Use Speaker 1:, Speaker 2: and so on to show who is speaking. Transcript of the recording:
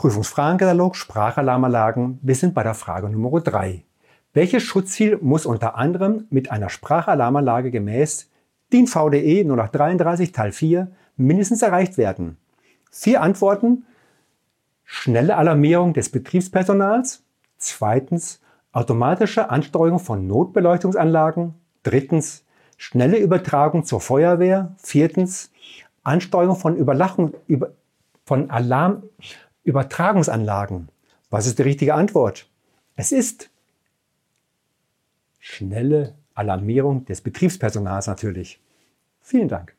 Speaker 1: Prüfungsfragenkatalog Sprachalarmanlagen. Wir sind bei der Frage Nummer 3. Welches Schutzziel muss unter anderem mit einer Sprachalarmanlage gemäß DIN VDE 0833 Teil 4 mindestens erreicht werden? Vier Antworten. Schnelle Alarmierung des Betriebspersonals. Zweitens automatische Ansteuerung von Notbeleuchtungsanlagen. Drittens schnelle Übertragung zur Feuerwehr. Viertens Ansteuerung von, Überlachung, über, von Alarmübertragungsanlagen. Was ist die richtige Antwort? Es ist schnelle Alarmierung des Betriebspersonals natürlich. Vielen Dank.